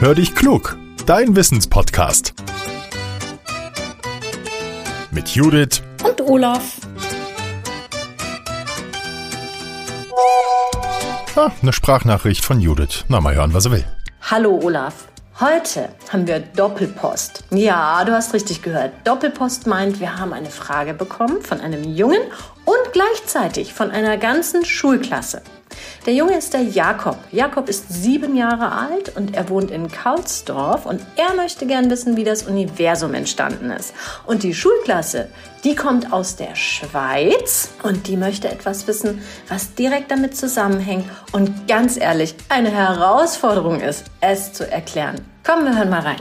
Hör dich klug, dein Wissenspodcast. Mit Judith und Olaf. Ah, eine Sprachnachricht von Judith. Na, mal hören, was er will. Hallo Olaf. Heute haben wir Doppelpost. Ja, du hast richtig gehört. Doppelpost meint, wir haben eine Frage bekommen von einem Jungen und gleichzeitig von einer ganzen Schulklasse. Der Junge ist der Jakob. Jakob ist sieben Jahre alt und er wohnt in Kaulsdorf und er möchte gern wissen, wie das Universum entstanden ist. Und die Schulklasse, die kommt aus der Schweiz und die möchte etwas wissen, was direkt damit zusammenhängt und ganz ehrlich eine Herausforderung ist, es zu erklären. Komm, wir hören mal rein.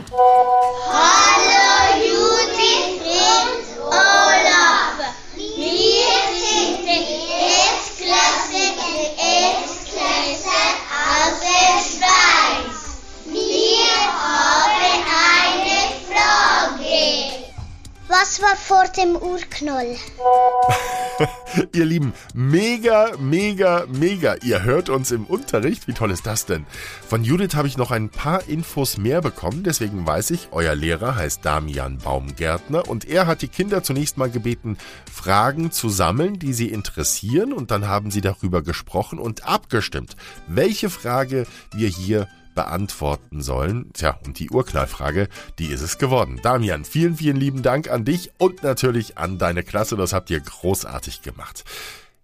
Was war vor dem Urknall? Ihr Lieben, mega, mega, mega. Ihr hört uns im Unterricht. Wie toll ist das denn? Von Judith habe ich noch ein paar Infos mehr bekommen. Deswegen weiß ich, euer Lehrer heißt Damian Baumgärtner und er hat die Kinder zunächst mal gebeten, Fragen zu sammeln, die sie interessieren. Und dann haben sie darüber gesprochen und abgestimmt, welche Frage wir hier beantworten sollen. Tja, und die Urknallfrage, die ist es geworden. Damian, vielen, vielen lieben Dank an dich und natürlich an deine Klasse. Das habt ihr großartig gemacht.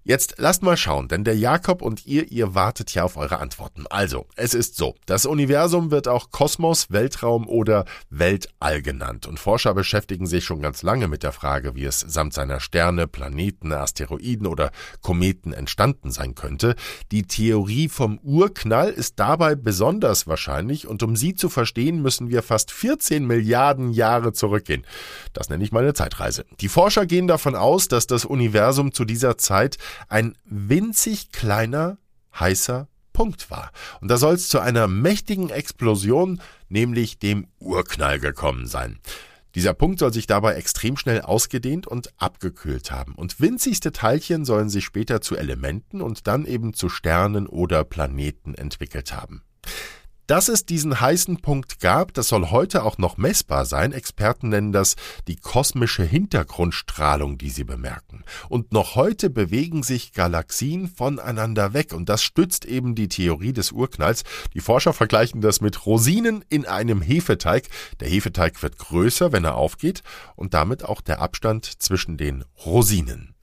Jetzt lasst mal schauen, denn der Jakob und ihr, ihr wartet ja auf eure Antworten. Also, es ist so, das Universum wird auch Kosmos, Weltraum oder Weltall genannt und Forscher beschäftigen sich schon ganz lange mit der Frage, wie es samt seiner Sterne, Planeten, Asteroiden oder Kometen entstanden sein könnte. Die Theorie vom Urknall ist dabei besonders wahrscheinlich und um sie zu verstehen, müssen wir fast 14 Milliarden Jahre zurückgehen. Das nenne ich mal eine Zeitreise. Die Forscher gehen davon aus, dass das Universum zu dieser Zeit ein winzig kleiner, heißer Punkt war. Und da soll es zu einer mächtigen Explosion, nämlich dem Urknall gekommen sein. Dieser Punkt soll sich dabei extrem schnell ausgedehnt und abgekühlt haben. Und winzigste Teilchen sollen sich später zu Elementen und dann eben zu Sternen oder Planeten entwickelt haben. Dass es diesen heißen Punkt gab, das soll heute auch noch messbar sein. Experten nennen das die kosmische Hintergrundstrahlung, die sie bemerken. Und noch heute bewegen sich Galaxien voneinander weg. Und das stützt eben die Theorie des Urknalls. Die Forscher vergleichen das mit Rosinen in einem Hefeteig. Der Hefeteig wird größer, wenn er aufgeht, und damit auch der Abstand zwischen den Rosinen.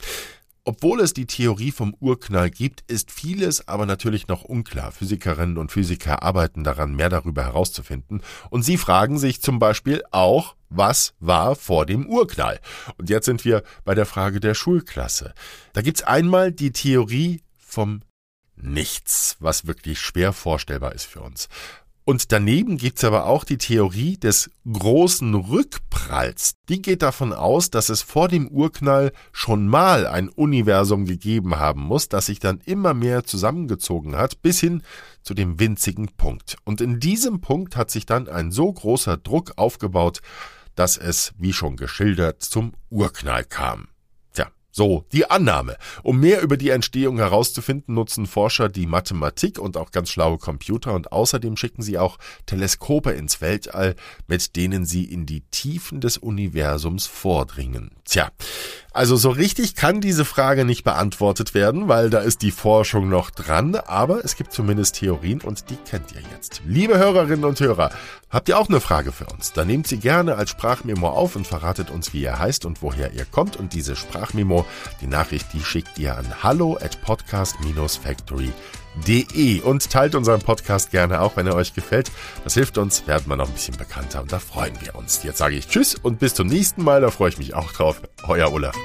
Obwohl es die Theorie vom Urknall gibt, ist vieles aber natürlich noch unklar. Physikerinnen und Physiker arbeiten daran, mehr darüber herauszufinden. Und sie fragen sich zum Beispiel auch, was war vor dem Urknall? Und jetzt sind wir bei der Frage der Schulklasse. Da gibt's einmal die Theorie vom Nichts, was wirklich schwer vorstellbar ist für uns. Und daneben gibt's aber auch die Theorie des großen Rückpralls. Die geht davon aus, dass es vor dem Urknall schon mal ein Universum gegeben haben muss, das sich dann immer mehr zusammengezogen hat, bis hin zu dem winzigen Punkt. Und in diesem Punkt hat sich dann ein so großer Druck aufgebaut, dass es, wie schon geschildert, zum Urknall kam. So, die Annahme. Um mehr über die Entstehung herauszufinden, nutzen Forscher die Mathematik und auch ganz schlaue Computer und außerdem schicken sie auch Teleskope ins Weltall, mit denen sie in die Tiefen des Universums vordringen. Tja, also so richtig kann diese Frage nicht beantwortet werden, weil da ist die Forschung noch dran, aber es gibt zumindest Theorien und die kennt ihr jetzt. Liebe Hörerinnen und Hörer, habt ihr auch eine Frage für uns? Dann nehmt sie gerne als Sprachmemo auf und verratet uns, wie ihr heißt und woher ihr kommt und diese Sprachmemo, die Nachricht, die schickt ihr an hallo at podcast-factory De und teilt unseren Podcast gerne auch, wenn er euch gefällt. Das hilft uns, werden wir noch ein bisschen bekannter und da freuen wir uns. Jetzt sage ich Tschüss und bis zum nächsten Mal, da freue ich mich auch drauf. Euer Olaf.